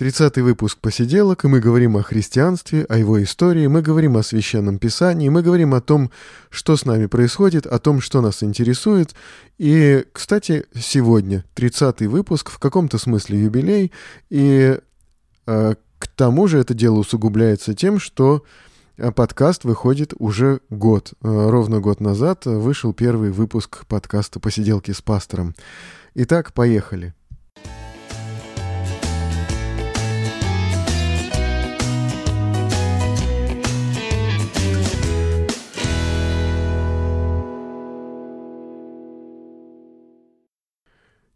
Тридцатый выпуск «Посиделок», и мы говорим о христианстве, о его истории, мы говорим о Священном Писании, мы говорим о том, что с нами происходит, о том, что нас интересует. И, кстати, сегодня тридцатый выпуск, в каком-то смысле юбилей, и э, к тому же это дело усугубляется тем, что э, подкаст выходит уже год. Э, ровно год назад вышел первый выпуск подкаста «Посиделки с пастором». Итак, поехали.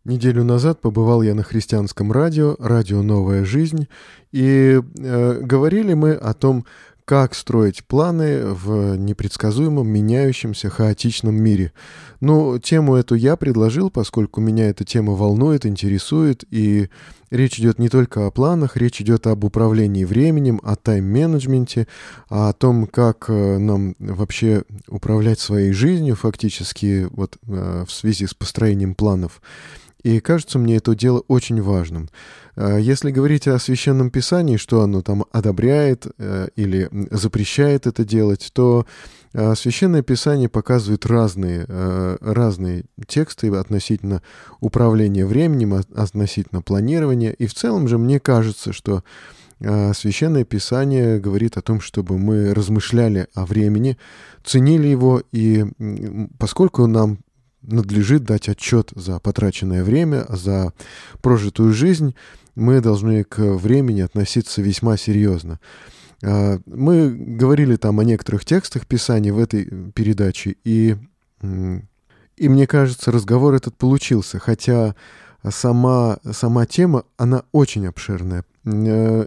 Неделю назад побывал я на христианском радио, радио «Новая жизнь», и э, говорили мы о том, как строить планы в непредсказуемом, меняющемся, хаотичном мире. Ну, тему эту я предложил, поскольку меня эта тема волнует, интересует, и речь идет не только о планах, речь идет об управлении временем, о тайм-менеджменте, о том, как э, нам вообще управлять своей жизнью фактически вот э, в связи с построением планов. И кажется мне это дело очень важным. Э, если говорить о Священном Писании, что оно там одобряет э, или запрещает это делать, то э, Священное Писание показывает разные, разные тексты относительно управления временем, относительно планирования. И в целом же мне кажется, что Священное Писание говорит о том, чтобы мы размышляли о времени, ценили его, и поскольку нам надлежит дать отчет за потраченное время, за прожитую жизнь, мы должны к времени относиться весьма серьезно. А, мы говорили там о некоторых текстах Писания в этой передаче, и, и мне кажется, разговор этот получился, хотя сама, сама тема, она очень обширная. Э,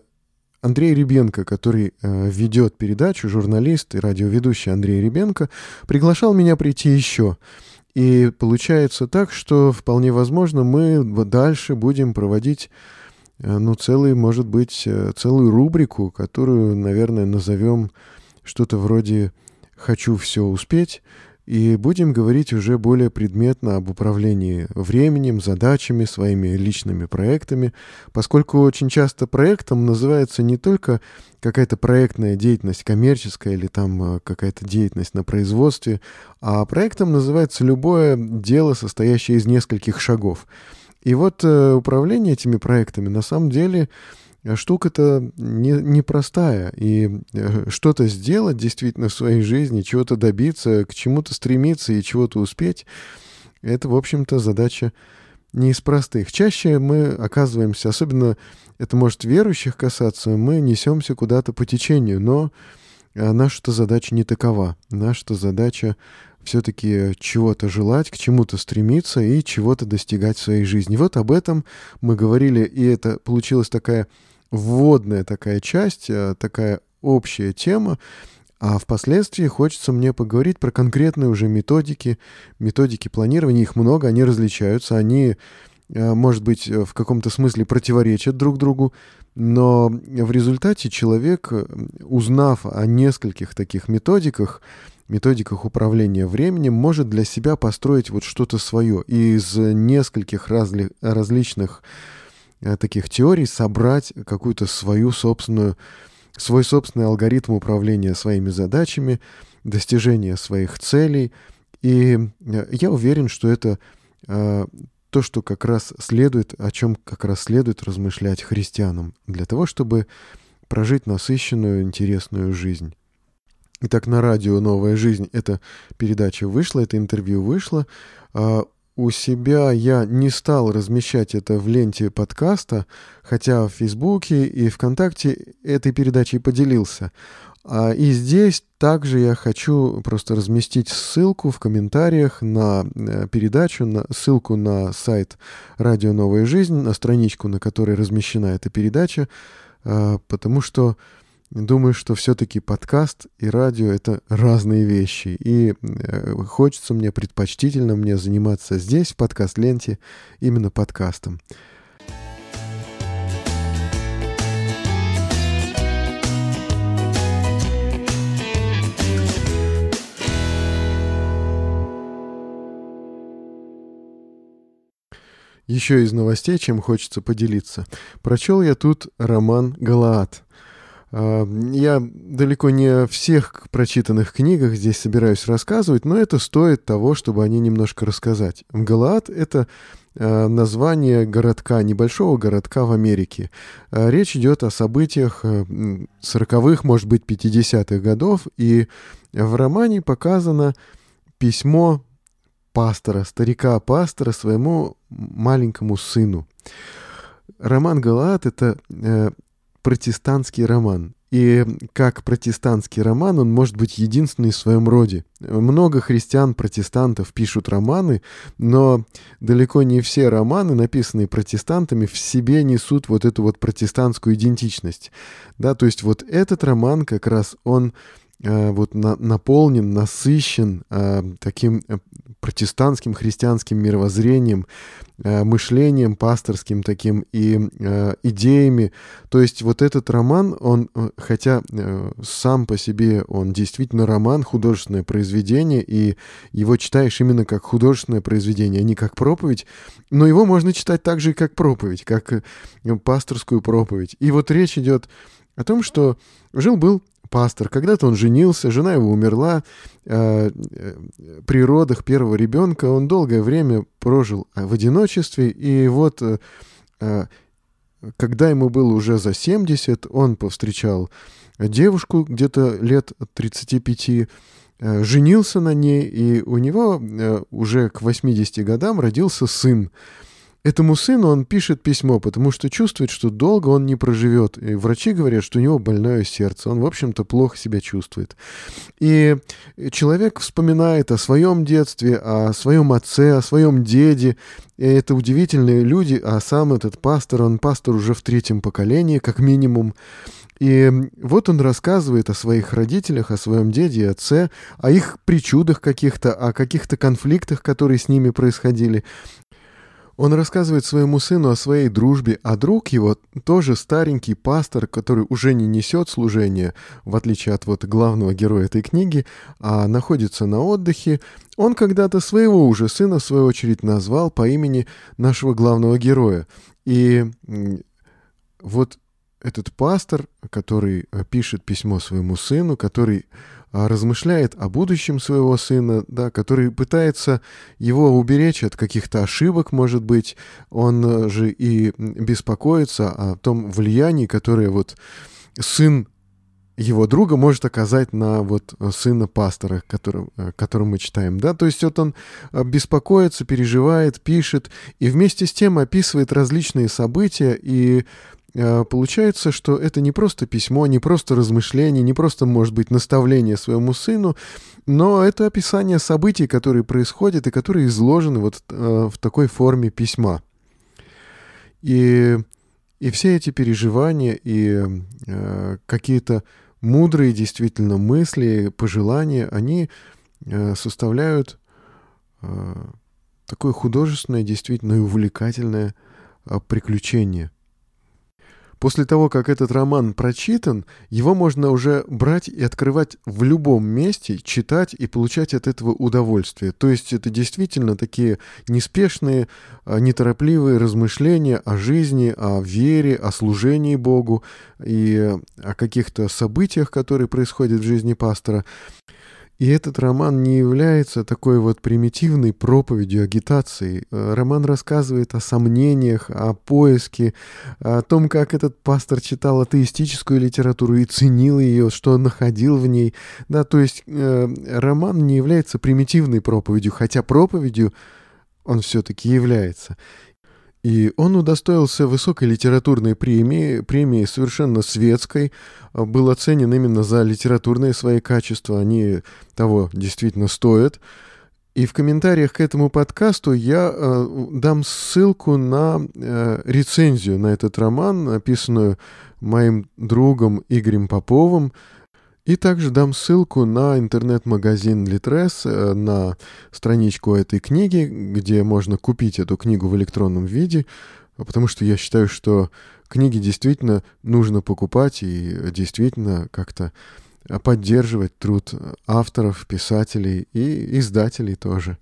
Андрей Ребенко, который э, ведет передачу, журналист и радиоведущий Андрей Ребенко, приглашал меня прийти еще. И получается так, что вполне возможно мы дальше будем проводить, э, ну, целый, может быть, э, целую рубрику, которую, наверное, назовем что-то вроде «Хочу все успеть», и будем говорить уже более предметно об управлении временем, задачами, своими личными проектами, поскольку очень часто проектом называется не только какая-то проектная деятельность коммерческая или там э, какая-то деятельность на производстве, а проектом называется любое дело, состоящее из нескольких шагов. И вот э, управление этими проектами на самом деле штука-то не, непростая. И э, что-то сделать действительно в своей жизни, чего-то добиться, к чему-то стремиться и чего-то успеть, это, в общем-то, задача не из простых. Чаще мы оказываемся, особенно это может верующих касаться, мы несемся куда-то по течению, но э, наша-то задача не такова. Наша-то задача все-таки чего-то желать, к чему-то стремиться и чего-то достигать в своей жизни. Вот об этом мы говорили, и это получилась такая вводная такая часть, э, такая общая тема, а впоследствии хочется мне поговорить про конкретные уже методики, методики планирования. Их много, они различаются, они, э, может быть, в каком-то смысле противоречат друг другу, но в результате человек, узнав о нескольких таких методиках, методиках управления временем, может для себя построить вот что-то свое из нескольких разли различных Э, таких теорий собрать какую-то свою собственную, свой собственный алгоритм управления своими задачами, достижения своих целей. И э, я уверен, что это э, то, что как раз следует, о чем как раз следует размышлять христианам, для того, чтобы прожить насыщенную, интересную жизнь. Итак, на радио «Новая жизнь» эта передача вышла, это интервью вышло. У себя я не стал размещать это в ленте подкаста, хотя в Фейсбуке и ВКонтакте этой передачей поделился. А, и здесь также я хочу просто разместить ссылку в комментариях на э, передачу, на ссылку на сайт «Радио Новая жизнь», на страничку, на которой размещена эта передача, а, потому что думаю, что все-таки подкаст и радио это разные вещи. И э, хочется мне, предпочтительно мне заниматься здесь, в подкаст-ленте, именно подкастом. Еще из новостей, чем хочется поделиться. Прочел я тут роман «Галаат». А, я далеко не о всех прочитанных книгах здесь собираюсь рассказывать, но это стоит того, чтобы о ней немножко рассказать. Галаат — это а, название городка, небольшого городка в Америке. А, речь идет о событиях 40-х, может быть, 50-х годов, и в романе показано письмо пастора, старика-пастора своему маленькому сыну. Роман Галаат — это э, протестантский роман. И как протестантский роман, он может быть единственный в своем роде. Много христиан-протестантов пишут романы, но далеко не все романы, написанные протестантами, в себе несут вот эту вот протестантскую идентичность. Да, то есть вот этот роман как раз, он Э, вот на, наполнен, насыщен э, таким э, протестантским христианским мировоззрением, э, мышлением пасторским таким и э, идеями. То есть вот этот роман, он, э, хотя сам по себе он действительно роман, художественное произведение, и его читаешь именно как художественное произведение, а не как проповедь, но его можно читать также и как проповедь, как пасторскую проповедь. И вот речь идет о том, что жил-был пастор. Когда-то он женился, жена его умерла. Э, при родах первого ребенка он долгое время прожил в одиночестве. И вот, э, э, когда ему было уже за 70, он повстречал девушку где-то лет 35, э, женился на ней, и у него уже к 80 годам родился сын. Этому сыну он пишет письмо, потому что чувствует, что долго он не проживет. И врачи говорят, что у него больное сердце. Он, в общем-то, плохо себя чувствует. И человек вспоминает о своем детстве, о своем отце, о своем деде. И это удивительные люди, а сам этот пастор, он пастор уже в третьем поколении, как минимум. И вот он рассказывает о своих родителях, о своем деде и отце, о их причудах каких-то, о каких-то конфликтах, которые с ними происходили. Он рассказывает своему сыну о своей дружбе, а друг его тоже старенький пастор, который уже не несет служение, в отличие от вот главного героя этой книги, а находится на отдыхе. Он когда-то своего уже сына, в свою очередь, назвал по имени нашего главного героя. И вот этот пастор, который э, пишет письмо своему сыну, который размышляет о будущем своего сына, да, который пытается его уберечь от каких-то ошибок, может быть, он э, же и беспокоится о том влиянии, которое вот сын его друга может оказать на вот сына пастора, которым, э, которым мы читаем, да, то есть вот он э, беспокоится, переживает, пишет и вместе с тем описывает различные события и Э, получается, что это не просто письмо, не просто размышление, не просто, может быть, наставление своему сыну, но это описание событий, которые происходят и которые изложены вот э, в такой форме письма. И, и все эти переживания и э, какие-то мудрые действительно мысли, пожелания, они э, составляют э, такое художественное, действительно увлекательное э, приключение – После того, как этот роман прочитан, его можно уже брать и открывать в любом месте, читать и получать от этого удовольствие. То есть это действительно такие неспешные, а, неторопливые размышления о жизни, о вере, о служении Богу и о каких-то событиях, которые происходят в жизни пастора. И этот роман не является такой вот примитивной проповедью, агитацией. Э, роман рассказывает о сомнениях, о поиске, о том, как этот пастор читал атеистическую литературу и ценил ее, что находил в ней. Да, то есть э, роман не является примитивной проповедью, хотя проповедью он все-таки является. И он удостоился высокой литературной премии, премии совершенно светской, а, был оценен именно за литературные свои качества, они того действительно стоят. И в комментариях к этому подкасту я э, дам ссылку на э, рецензию на этот роман, написанную моим другом Игорем Поповым, и также дам ссылку на интернет-магазин Litres, э, на страничку этой книги, где можно купить эту книгу в электронном виде, потому что я считаю, что книги действительно нужно покупать и действительно как-то поддерживать труд авторов, писателей и издателей тоже.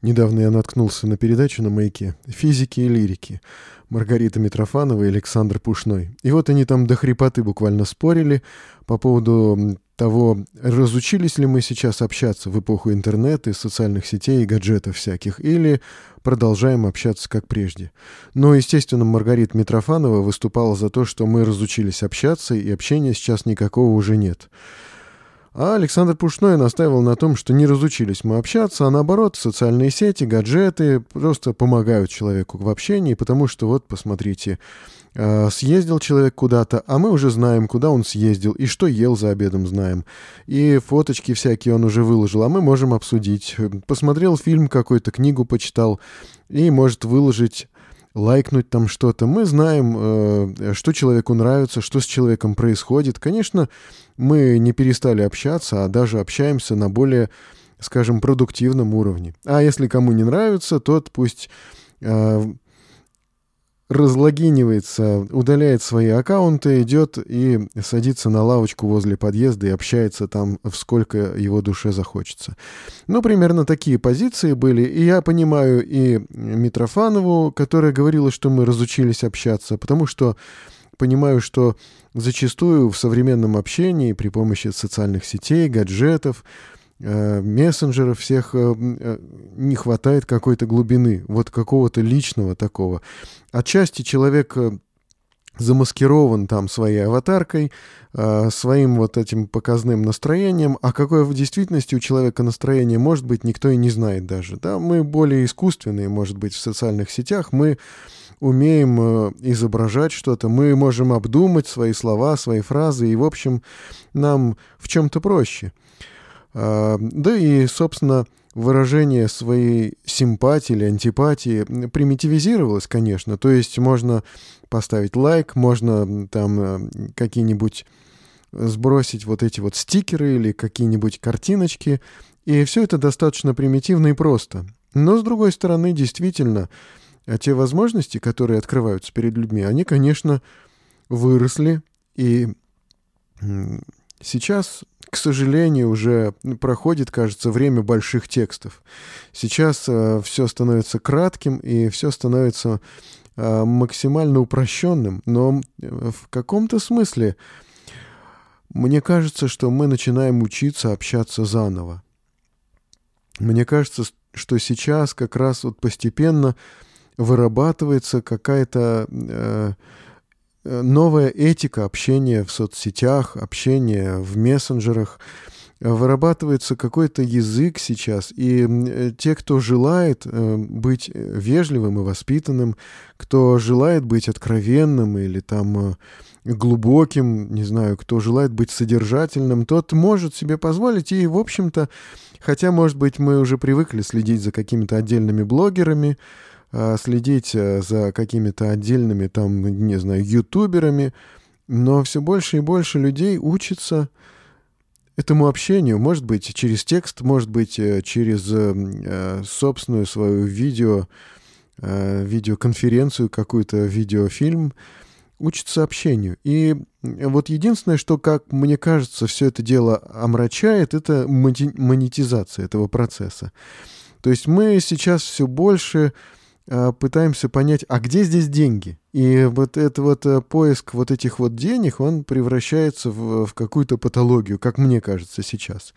Недавно я наткнулся на передачу на маяке «Физики и лирики». Маргарита Митрофанова и Александр Пушной. И вот они там до хрипоты буквально спорили по поводу того, разучились ли мы сейчас общаться в эпоху интернета, социальных сетей и гаджетов всяких, или продолжаем общаться как прежде. Но, естественно, Маргарита Митрофанова выступала за то, что мы разучились общаться, и общения сейчас никакого уже нет. А Александр Пушной настаивал на том, что не разучились мы общаться, а наоборот, социальные сети, гаджеты просто помогают человеку в общении, потому что вот, посмотрите, а, съездил человек куда-то, а мы уже знаем, куда он съездил и что ел за обедом знаем. И фоточки всякие он уже выложил, а мы можем обсудить. Посмотрел фильм какой-то, книгу почитал и может выложить лайкнуть там что-то. Мы знаем, э, что человеку нравится, что с человеком происходит. Конечно, мы не перестали общаться, а даже общаемся на более, скажем, продуктивном уровне. А если кому не нравится, тот пусть э, разлогинивается, удаляет свои аккаунты, идет и садится на лавочку возле подъезда и общается там, в сколько его душе захочется. Ну, примерно такие позиции были. И я понимаю и Митрофанову, которая говорила, что мы разучились общаться, потому что понимаю, что зачастую в современном общении при помощи социальных сетей, гаджетов, Э, мессенджеров всех э, э, не хватает какой-то глубины, вот какого-то личного такого. Отчасти человек замаскирован там своей аватаркой, своим вот этим показным настроением, а какое в действительности у человека настроение может быть, никто и не знает даже. Да? Мы более искусственные, может быть, в социальных сетях, мы умеем изображать что-то, мы можем обдумать свои слова, свои фразы, и, в общем, нам в чем-то проще. А, да и, собственно, выражение своей симпатии или антипатии примитивизировалось, конечно. То есть можно поставить лайк, можно там э, какие-нибудь сбросить вот эти вот стикеры или какие-нибудь картиночки. И все это достаточно примитивно и просто. Но, с другой стороны, действительно, те возможности, которые открываются перед людьми, они, конечно, выросли. И сейчас к сожалению, уже проходит, кажется, время больших текстов. Сейчас э, все становится кратким и все становится э, максимально упрощенным, но в каком-то смысле мне кажется, что мы начинаем учиться общаться заново. Мне кажется, что сейчас как раз вот постепенно вырабатывается какая-то э, Э, новая этика общения в соцсетях, общения в мессенджерах. Вырабатывается какой-то язык сейчас, и э, те, кто желает э, быть вежливым и воспитанным, кто желает быть откровенным или там глубоким, не знаю, кто желает быть содержательным, тот может себе позволить. И, в общем-то, хотя, может быть, мы уже привыкли следить за какими-то отдельными блогерами, следить э, за какими-то отдельными, там, не знаю, ютуберами, но все больше и больше людей учатся этому общению. Может быть, через текст, может быть, э, через э, собственную свою видео, видеоконференцию, какую-то видеофильм, учатся общению. И вот единственное, что, как мне кажется, все это дело омрачает, это монетизация этого процесса. То есть мы сейчас все больше Э, пытаемся понять, а где здесь деньги? И вот этот вот э, поиск вот этих вот денег, он превращается в, в какую-то патологию, как мне кажется сейчас.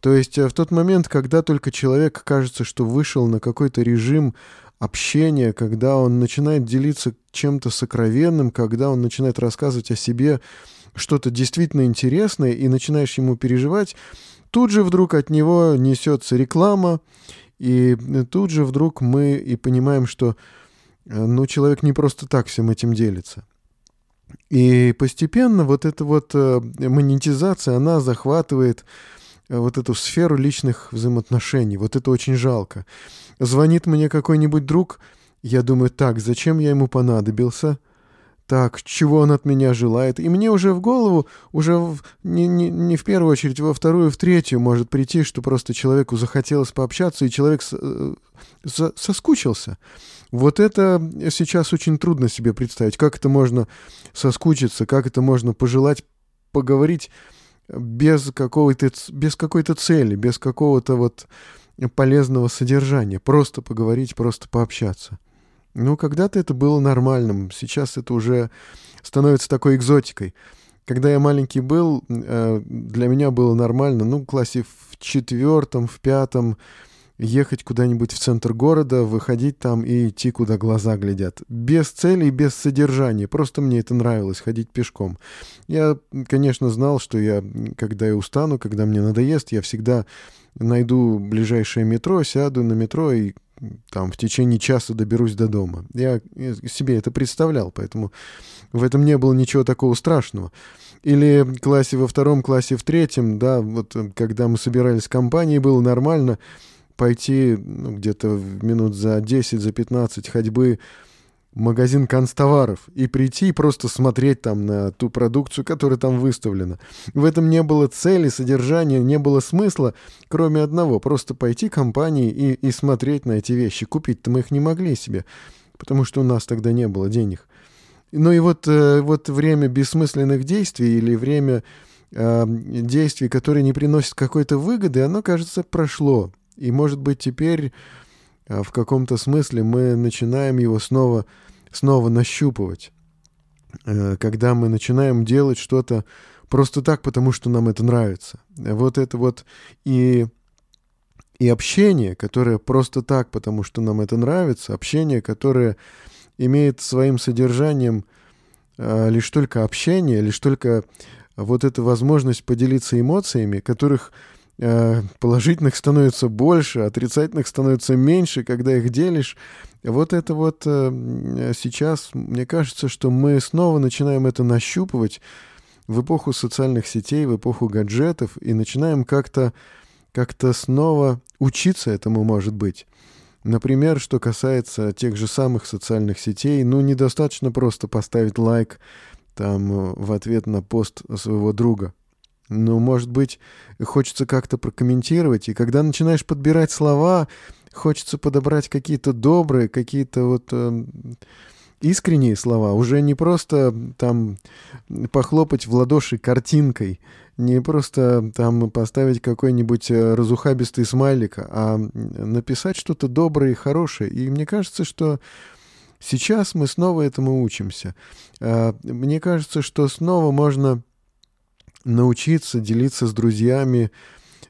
То есть э, в тот момент, когда только человек кажется, что вышел на какой-то режим общения, когда он начинает делиться чем-то сокровенным, когда он начинает рассказывать о себе что-то действительно интересное и начинаешь ему переживать, тут же вдруг от него несется реклама, и тут же вдруг мы и понимаем, что э, ну, человек не просто так всем этим делится. И постепенно вот эта вот э, монетизация, она захватывает э, вот эту сферу личных взаимоотношений. Вот это очень жалко. Звонит мне какой-нибудь друг, я думаю, так, зачем я ему понадобился – так, чего он от меня желает. И мне уже в голову, уже в, не, не, не в первую очередь, во вторую, в третью может прийти, что просто человеку захотелось пообщаться, и человек с, э, со, соскучился. Вот это сейчас очень трудно себе представить. Как это можно соскучиться, как это можно пожелать поговорить без, какого-то, без какой-то цели, без какого-то вот полезного содержания, просто поговорить, просто пообщаться. Ну, когда-то это было нормальным, сейчас это уже становится такой экзотикой. Когда я маленький был, э, для меня было нормально, ну, в классе в четвертом, в пятом, ехать куда-нибудь в центр города, выходить там и идти, куда глаза глядят. Без цели и без содержания. Просто мне это нравилось, ходить пешком. Я, конечно, знал, что я, когда я устану, когда мне надоест, я всегда найду ближайшее метро, сяду на метро и там в течение часа доберусь до дома. Я себе это представлял, поэтому в этом не было ничего такого страшного. Или в классе во втором, классе в третьем, да, вот когда мы собирались в компании, было нормально пойти ну, где-то минут за 10, за 15 ходьбы магазин канцтоваров и прийти и просто смотреть там на ту продукцию, которая там выставлена. В этом не было цели, содержания, не было смысла, кроме одного, просто пойти к компании и, и смотреть на эти вещи. Купить-то мы их не могли себе, потому что у нас тогда не было денег. Ну и вот, э, вот время бессмысленных действий или время э, действий, которые не приносят какой-то выгоды, оно, кажется, прошло. И, может быть, теперь в каком-то смысле мы начинаем его снова, снова нащупывать. Э, когда мы начинаем делать что-то просто так, потому что нам это нравится. Вот это вот и, и общение, которое просто так, потому что нам это нравится, общение, которое имеет своим содержанием э, лишь только общение, лишь только вот эта возможность поделиться эмоциями, которых положительных становится больше, отрицательных становится меньше, когда их делишь. Вот это вот э, сейчас, мне кажется, что мы снова начинаем это нащупывать в эпоху социальных сетей, в эпоху гаджетов, и начинаем как-то как-то снова учиться этому, может быть. Например, что касается тех же самых социальных сетей, ну, недостаточно просто поставить лайк там э, в ответ на пост своего друга. Ну, может быть, хочется как-то прокомментировать. И когда начинаешь подбирать слова, хочется подобрать какие-то добрые, какие-то вот э, искренние слова. Уже не просто там похлопать в ладоши картинкой, не просто там поставить какой-нибудь э, разухабистый смайлик, а написать что-то доброе и хорошее. И мне кажется, что сейчас мы снова этому учимся. А, мне кажется, что снова можно научиться делиться с друзьями,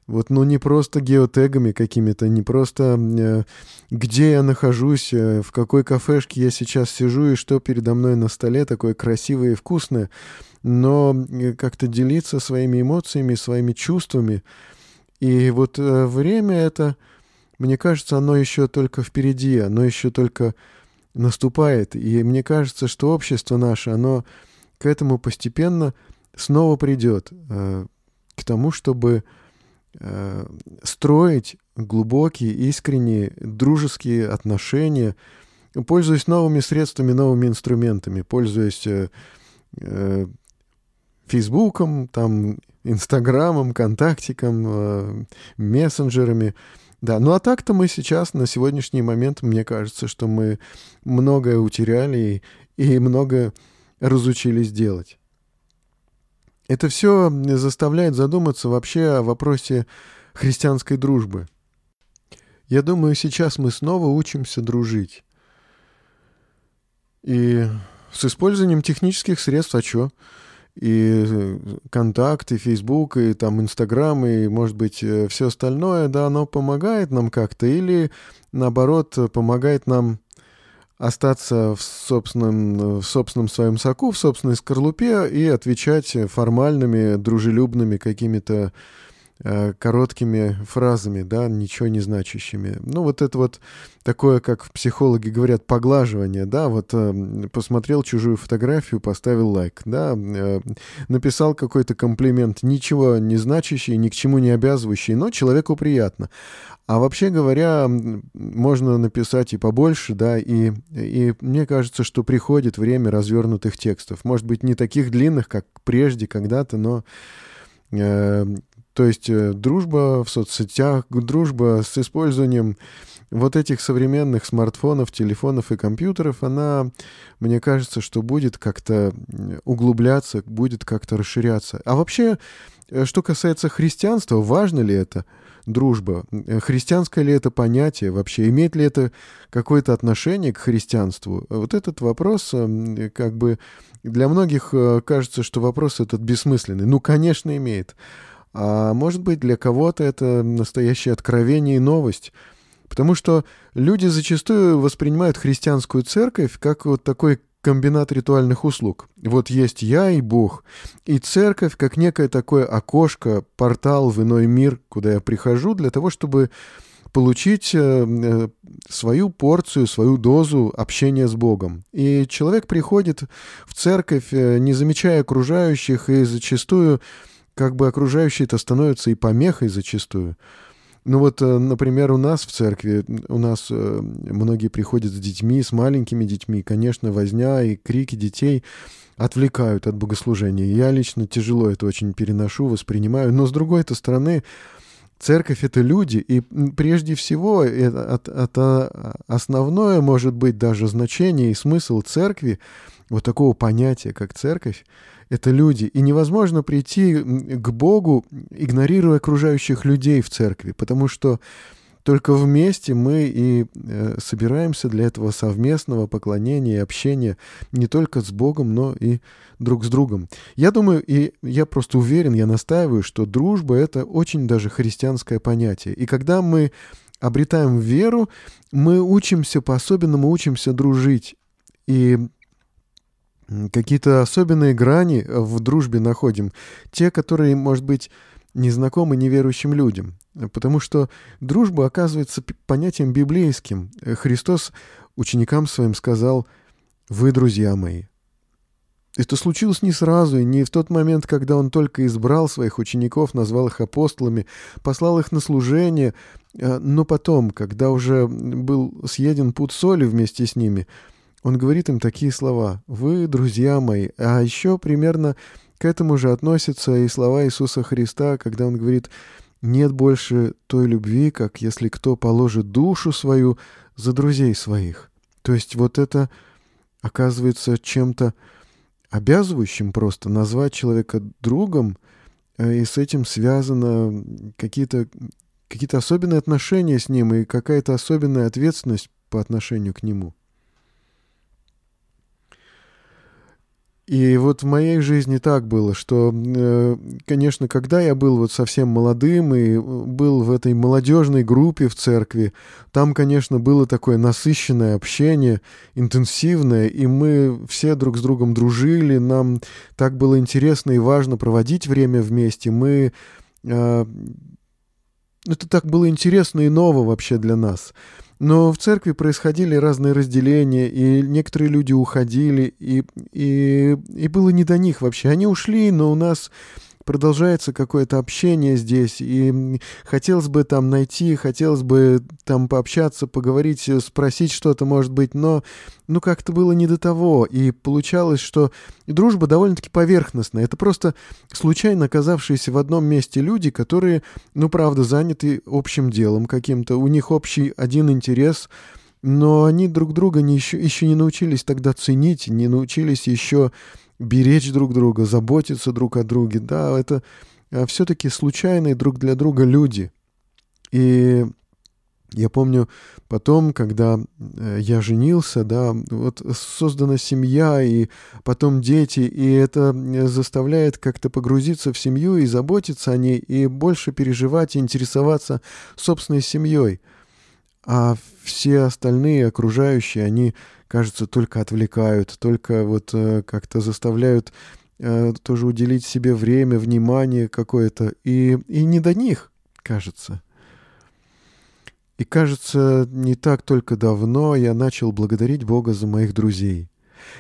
вот, ну, не просто геотегами какими-то, не просто э, где я нахожусь, э, в какой кафешке я сейчас сижу и что передо мной на столе такое красивое и вкусное, но э, как-то делиться своими эмоциями, своими чувствами. И вот время это, мне кажется, оно еще только впереди, оно еще только наступает. И мне кажется, что общество наше, оно к этому постепенно снова придет э, к тому, чтобы э, строить глубокие, искренние, дружеские отношения, пользуясь новыми средствами, новыми инструментами, пользуясь э, Фейсбуком, там, Инстаграмом, Контактиком, мессенджерами. Да, ну а так-то мы сейчас, на сегодняшний момент, мне кажется, что мы многое утеряли и, и многое разучились делать. Это все заставляет задуматься вообще о вопросе христианской дружбы. Я думаю, сейчас мы снова учимся дружить. И с использованием технических средств, а что? И контакт, и Facebook, и там Инстаграм, и, может быть, э, все остальное, да, оно помогает нам как-то или, наоборот, помогает нам остаться в собственном, в собственном своем соку, в собственной скорлупе и отвечать формальными, дружелюбными какими-то короткими фразами, да, ничего не значащими. Ну, вот это вот такое, как психологи говорят, поглаживание, да, вот э, посмотрел чужую фотографию, поставил лайк, да, э, написал какой-то комплимент, ничего не значащий, ни к чему не обязывающий, но человеку приятно. А вообще говоря, можно написать и побольше, да, и, и мне кажется, что приходит время развернутых текстов. Может быть, не таких длинных, как прежде, когда-то, но э, то есть э, дружба в соцсетях, дружба с использованием вот этих современных смартфонов, телефонов и компьютеров, она, мне кажется, что будет как-то углубляться, будет как-то расширяться. А вообще, э, что касается христианства, важно ли это дружба? Э, христианское ли это понятие вообще? Имеет ли это какое-то отношение к христианству? Вот этот вопрос как бы для многих кажется, что вопрос этот бессмысленный. Ну, конечно, имеет. А может быть, для кого-то это настоящее откровение и новость. Потому что люди зачастую воспринимают христианскую церковь как вот такой комбинат ритуальных услуг. Вот есть я и Бог, и церковь как некое такое окошко, портал в иной мир, куда я прихожу для того, чтобы получить э, э, свою порцию, свою дозу общения с Богом. И человек приходит в церковь, э, не замечая окружающих, и зачастую как бы окружающие-то становятся и помехой зачастую. Ну вот, э, например, у нас в церкви, у нас э, многие приходят с детьми, с маленькими детьми. Конечно, возня и крики детей отвлекают от богослужения. Я лично тяжело это очень переношу, воспринимаю. Но с другой-то стороны, церковь — это люди, и прежде всего это, это, это основное, может быть, даже значение и смысл церкви, вот такого понятия, как церковь, это люди. И невозможно прийти к Богу, игнорируя окружающих людей в церкви, потому что только вместе мы и э, собираемся для этого совместного поклонения и общения не только с Богом, но и друг с другом. Я думаю, и я просто уверен, я настаиваю, что дружба — это очень даже христианское понятие. И когда мы обретаем веру, мы учимся, по-особенному учимся дружить. И какие-то особенные грани в дружбе находим, те, которые, может быть, незнакомы неверующим людям. Потому что дружба оказывается понятием библейским. Христос ученикам своим сказал «Вы друзья мои». Это случилось не сразу, и не в тот момент, когда он только избрал своих учеников, назвал их апостолами, послал их на служение, но потом, когда уже был съеден путь соли вместе с ними – он говорит им такие слова «Вы, друзья мои», а еще примерно к этому же относятся и слова Иисуса Христа, когда он говорит «Нет больше той любви, как если кто положит душу свою за друзей своих». То есть вот это оказывается чем-то обязывающим просто назвать человека другом, э, и с этим связано какие-то какие особенные отношения с ним и какая-то особенная ответственность по отношению к нему. И вот в моей жизни так было, что, э, конечно, когда я был вот совсем молодым и был в этой молодежной группе в церкви, там, конечно, было такое насыщенное общение, интенсивное, и мы все друг с другом дружили, нам так было интересно и важно проводить время вместе. Мы э, это так было интересно и ново вообще для нас. Но в церкви происходили разные разделения, и некоторые люди уходили, и, и, и было не до них вообще. Они ушли, но у нас продолжается какое-то общение здесь, и хотелось бы там найти, хотелось бы там пообщаться, поговорить, э, спросить что-то, может быть, но ну как-то было не до того, и получалось, что дружба довольно-таки поверхностная. Это просто случайно оказавшиеся в одном месте люди, которые, ну правда, заняты общим делом каким-то, у них общий один интерес — но они друг друга не еще, еще не научились тогда ценить, не научились еще беречь друг друга, заботиться друг о друге. Да, это а, все-таки случайные друг для друга люди. И я помню потом, когда э, я женился, да, вот создана семья, и потом дети, и это заставляет как-то погрузиться в семью и заботиться о ней, и больше переживать и интересоваться собственной семьей. А все остальные окружающие, они кажется, только отвлекают, только вот э, как-то заставляют э, тоже уделить себе время, внимание какое-то, и, и не до них, кажется. И кажется, не так только давно я начал благодарить Бога за моих друзей.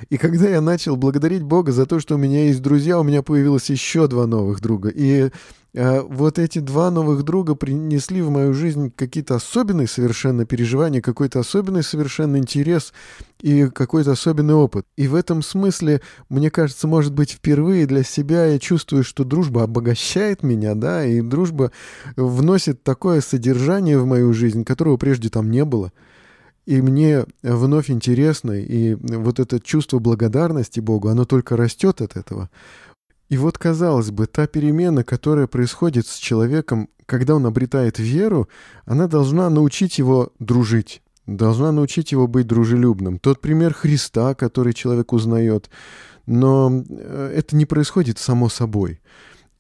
И когда я начал благодарить Бога за то, что у меня есть друзья, у меня появилось еще два новых друга. И вот эти два новых друга принесли в мою жизнь какие-то особенные совершенно переживания, какой-то особенный совершенно интерес и какой-то особенный опыт. И в этом смысле, мне кажется, может быть, впервые для себя я чувствую, что дружба обогащает меня, да, и дружба вносит такое содержание в мою жизнь, которого прежде там не было. И мне вновь интересно, и вот это чувство благодарности Богу, оно только растет от этого. И вот, казалось бы, та перемена, которая происходит с человеком, когда он обретает веру, она должна научить его дружить, должна научить его быть дружелюбным. Тот пример Христа, который человек узнает, но э, это не происходит само собой.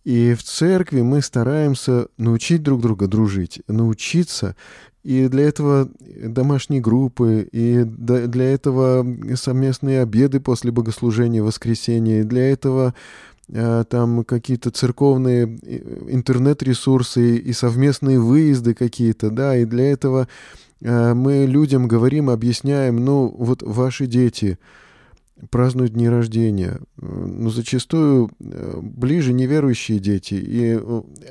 И в церкви мы стараемся научить друг друга дружить, научиться. И для этого домашние группы, и для этого совместные обеды после богослужения воскресенья, и для этого там какие-то церковные интернет-ресурсы и совместные выезды какие-то, да, и для этого э, мы людям говорим, объясняем, ну, вот ваши дети празднуют дни рождения, но зачастую э, ближе неверующие дети, и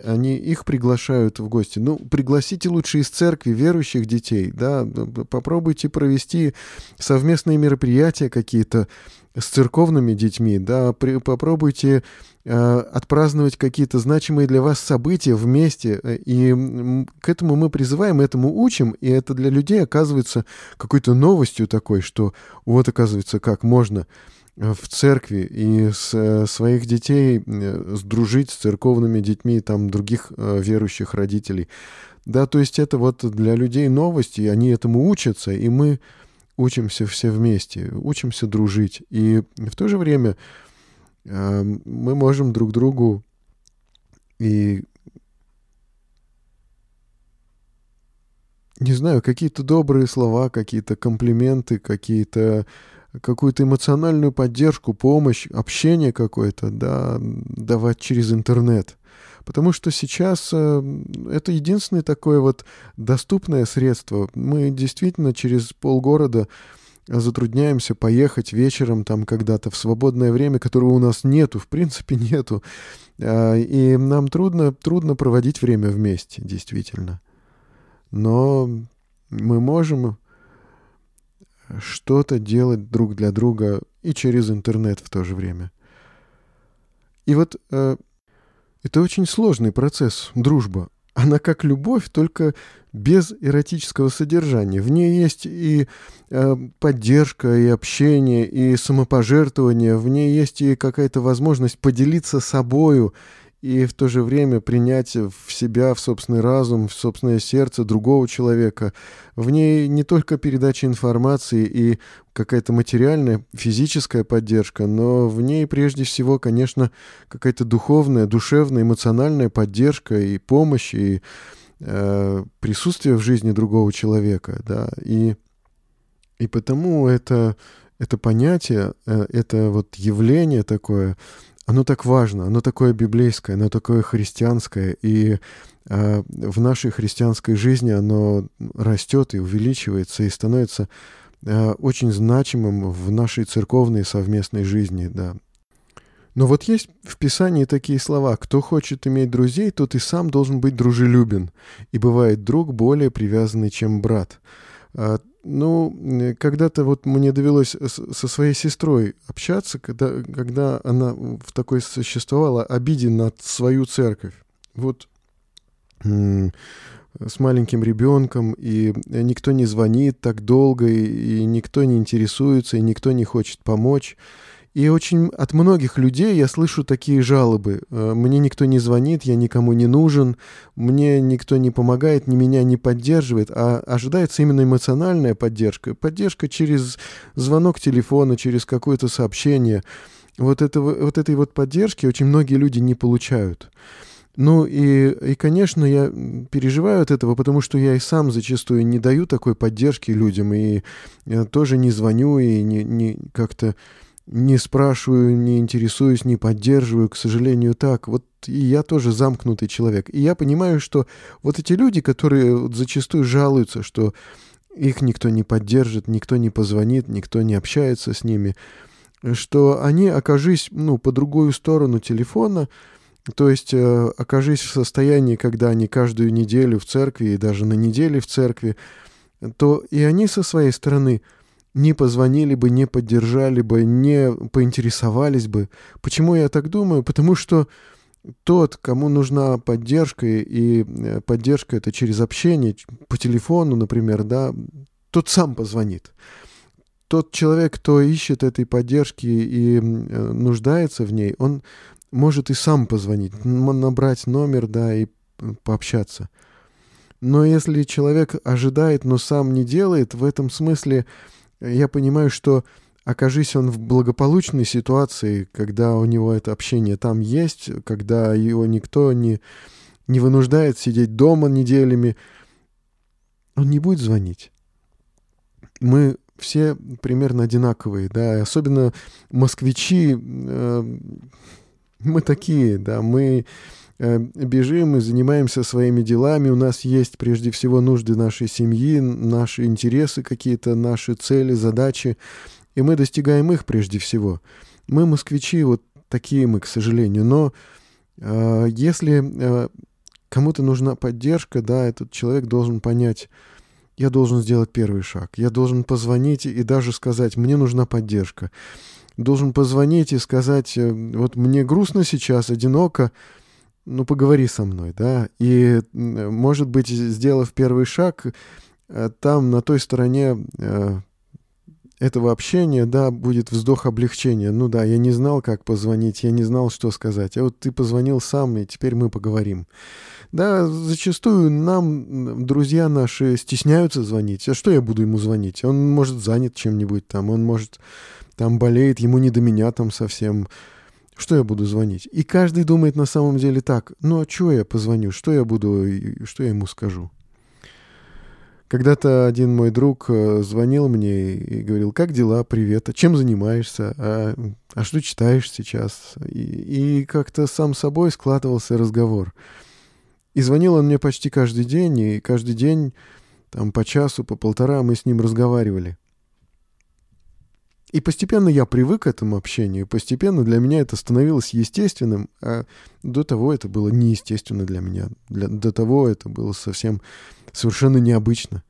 они их приглашают в гости. Ну, пригласите лучше из церкви верующих детей, да, попробуйте провести совместные мероприятия какие-то, с церковными детьми, да, при, попробуйте э, отпраздновать какие-то значимые для вас события вместе, э, и к этому мы призываем, этому учим, и это для людей оказывается какой-то новостью такой, что вот оказывается, как можно э, в церкви и с э, своих детей сдружить с церковными детьми там других верующих родителей. Да, то есть это вот для людей новость, и они этому учатся, и мы учимся все вместе, учимся дружить. И в то же время э, мы можем друг другу и не знаю, какие-то добрые слова, какие-то комплименты, какие-то какую-то эмоциональную поддержку, помощь, общение какое-то, да, давать через интернет. Потому что сейчас э, это единственное такое вот доступное средство. Мы действительно через полгорода затрудняемся поехать вечером там когда-то в свободное время, которого у нас нету, в принципе нету. А, и нам трудно, трудно проводить время вместе, действительно. Но мы можем что-то делать друг для друга и через интернет в то же время. И вот э, это очень сложный процесс, дружба. Она как любовь, только без эротического содержания. В ней есть и э, поддержка, и общение, и самопожертвование. В ней есть и какая-то возможность поделиться собою, и в то же время принять в себя, в собственный разум, в собственное сердце другого человека. В ней не только передача информации и какая-то материальная, физическая поддержка, но в ней прежде всего, конечно, какая-то духовная, душевная, эмоциональная поддержка и помощь, и э, присутствие в жизни другого человека. Да? И, и потому это, это понятие, э, это вот явление такое, оно так важно, оно такое библейское, оно такое христианское, и э, в нашей христианской жизни оно растет и увеличивается, и становится э, очень значимым в нашей церковной совместной жизни, да. Но вот есть в Писании такие слова «Кто хочет иметь друзей, тот и сам должен быть дружелюбен, и бывает друг более привязанный, чем брат». Ну, когда-то вот мне довелось со своей сестрой общаться, когда, когда она в такой существовала обиде над свою церковь. Вот с маленьким ребенком, и никто не звонит так долго, и, и никто не интересуется, и никто не хочет помочь. И очень от многих людей я слышу такие жалобы. Э, мне никто не звонит, я никому не нужен, мне никто не помогает, ни меня не поддерживает, а ожидается именно эмоциональная поддержка. Поддержка через звонок телефона, через какое-то сообщение. Вот, этого, вот этой вот поддержки очень многие люди не получают. Ну и, и, конечно, я переживаю от этого, потому что я и сам зачастую не даю такой поддержки людям, и я тоже не звоню, и не, не как-то не спрашиваю, не интересуюсь, не поддерживаю, к сожалению, так. Вот и я тоже замкнутый человек. И я понимаю, что вот эти люди, которые зачастую жалуются, что их никто не поддержит, никто не позвонит, никто не общается с ними, что они, окажись, ну, по другую сторону телефона, то есть э, окажись в состоянии, когда они каждую неделю в церкви и даже на неделе в церкви, то и они со своей стороны – не позвонили бы, не поддержали бы, не поинтересовались бы. Почему я так думаю? Потому что тот, кому нужна поддержка, и э, поддержка это через общение, по телефону, например, да, тот сам позвонит. Тот человек, кто ищет этой поддержки и э, нуждается в ней, он может и сам позвонить, набрать номер, да, и пообщаться. Но если человек ожидает, но сам не делает, в этом смысле я понимаю, что окажись он в благополучной ситуации, когда у него это общение там есть, когда его никто не, не вынуждает сидеть дома неделями, он не будет звонить. Мы все примерно одинаковые, да, особенно москвичи, э, мы такие, да, мы бежим и занимаемся своими делами, у нас есть прежде всего нужды нашей семьи, наши интересы какие-то, наши цели, задачи, и мы достигаем их прежде всего. Мы москвичи, вот такие мы, к сожалению, но э, если э, кому-то нужна поддержка, да, этот человек должен понять, я должен сделать первый шаг, я должен позвонить и даже сказать, мне нужна поддержка. Должен позвонить и сказать, э, вот мне грустно сейчас, одиноко, ну поговори со мной, да, и, может быть, сделав первый шаг, э, там, на той стороне э, этого общения, да, будет вздох облегчения. Ну да, я не знал, как позвонить, я не знал, что сказать. А вот ты позвонил сам, и теперь мы поговорим. Да, зачастую нам друзья наши стесняются звонить. А что я буду ему звонить? Он может занят чем-нибудь там, он может там болеет, ему не до меня там совсем. Что я буду звонить? И каждый думает на самом деле так, ну а что я позвоню, что я буду, что я ему скажу? Когда-то один мой друг э, звонил мне и говорил, как дела, привет, а чем занимаешься, а, а что читаешь сейчас? И, и как-то сам собой складывался разговор. И звонил он мне почти каждый день, и каждый день, там по часу, по полтора мы с ним разговаривали. И постепенно я привык к этому общению, постепенно для меня это становилось естественным, а до того это было неестественно для меня. Для, до того это было совсем совершенно необычно.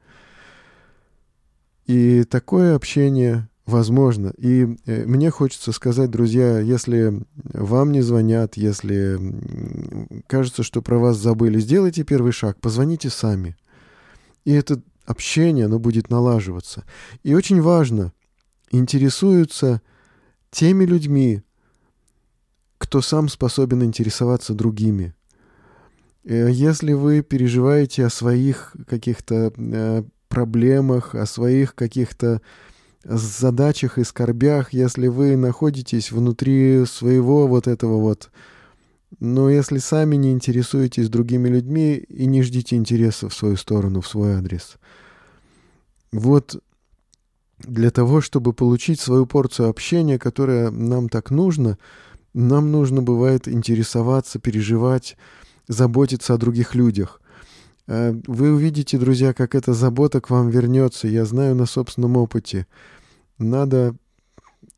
И такое общение возможно. И э, мне хочется сказать, друзья, если вам не звонят, если кажется, что про вас забыли, сделайте первый шаг, позвоните сами. И это общение, оно будет налаживаться. И очень важно, интересуются теми людьми, кто сам способен интересоваться другими. Э, если вы переживаете о своих каких-то э, проблемах, о своих каких-то задачах и скорбях, если вы находитесь внутри своего вот этого вот, но если сами не интересуетесь другими людьми и не ждите интереса в свою сторону, в свой адрес. Вот для того, чтобы получить свою порцию общения, которая нам так нужно, нам нужно бывает интересоваться, переживать, заботиться о других людях. Э, вы увидите, друзья, как эта забота к вам вернется. Я знаю на собственном опыте. Надо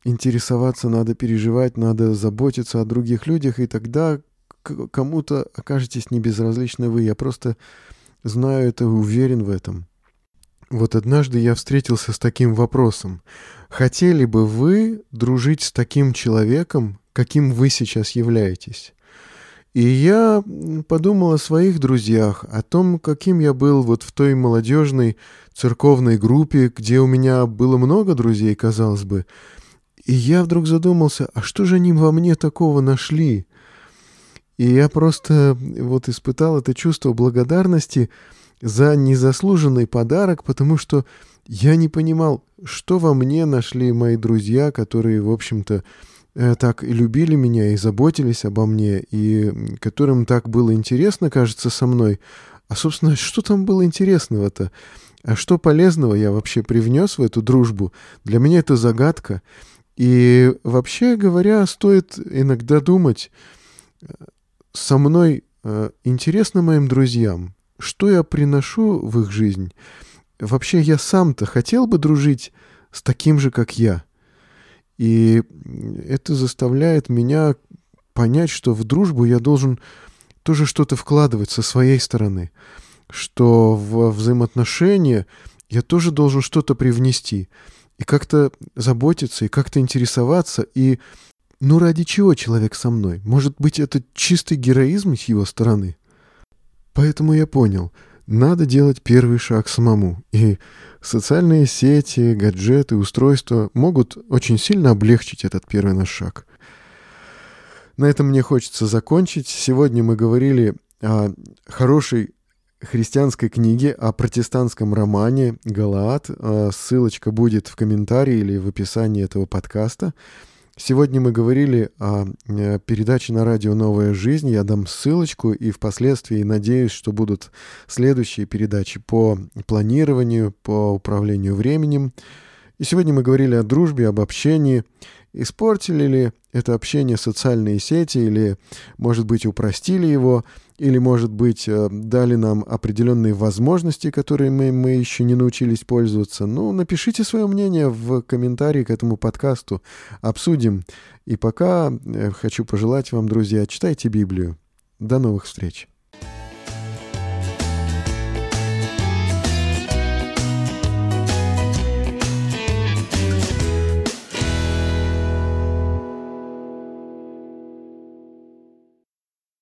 интересоваться, надо переживать, надо заботиться о других людях, и тогда кому-то окажетесь не безразличны вы. Я просто знаю это, уверен в этом. Вот однажды я встретился с таким вопросом. Хотели бы вы дружить с таким человеком, каким вы сейчас являетесь? И я подумал о своих друзьях, о том, каким я был вот в той молодежной церковной группе, где у меня было много друзей, казалось бы. И я вдруг задумался, а что же они во мне такого нашли? И я просто вот испытал это чувство благодарности за незаслуженный подарок, потому что я не понимал, что во мне нашли мои друзья, которые, в общем-то, Э, так и любили меня, и заботились обо мне, и которым так было интересно, кажется, со мной. А, собственно, что там было интересного-то? А что полезного я вообще привнес в эту дружбу? Для меня это загадка. И вообще говоря, стоит иногда думать, э, со мной э, интересно моим друзьям, что я приношу в их жизнь. Вообще я сам-то хотел бы дружить с таким же, как я. И это заставляет меня понять, что в дружбу я должен тоже что-то вкладывать со своей стороны, что в взаимоотношения я тоже должен что-то привнести, и как-то заботиться, и как-то интересоваться, и ну ради чего человек со мной? Может быть, это чистый героизм с его стороны? Поэтому я понял, надо делать первый шаг самому, и Социальные сети, гаджеты, устройства могут очень сильно облегчить этот первый наш шаг. На этом мне хочется закончить. Сегодня мы говорили о хорошей христианской книге, о протестантском романе «Галаат». А, ссылочка будет в комментарии или в описании этого подкаста. Сегодня мы говорили о э, передаче на радио «Новая жизнь». Я дам ссылочку, и впоследствии надеюсь, что будут следующие передачи по планированию, по управлению временем. И сегодня мы говорили о дружбе, об общении. Испортили ли это общение социальные сети, или, может быть, упростили его, или, может быть, э, дали нам определенные возможности, которые мы, мы еще не научились пользоваться. Ну, напишите свое мнение в комментарии к этому подкасту, обсудим. И пока э, хочу пожелать вам, друзья, читайте Библию. До новых встреч!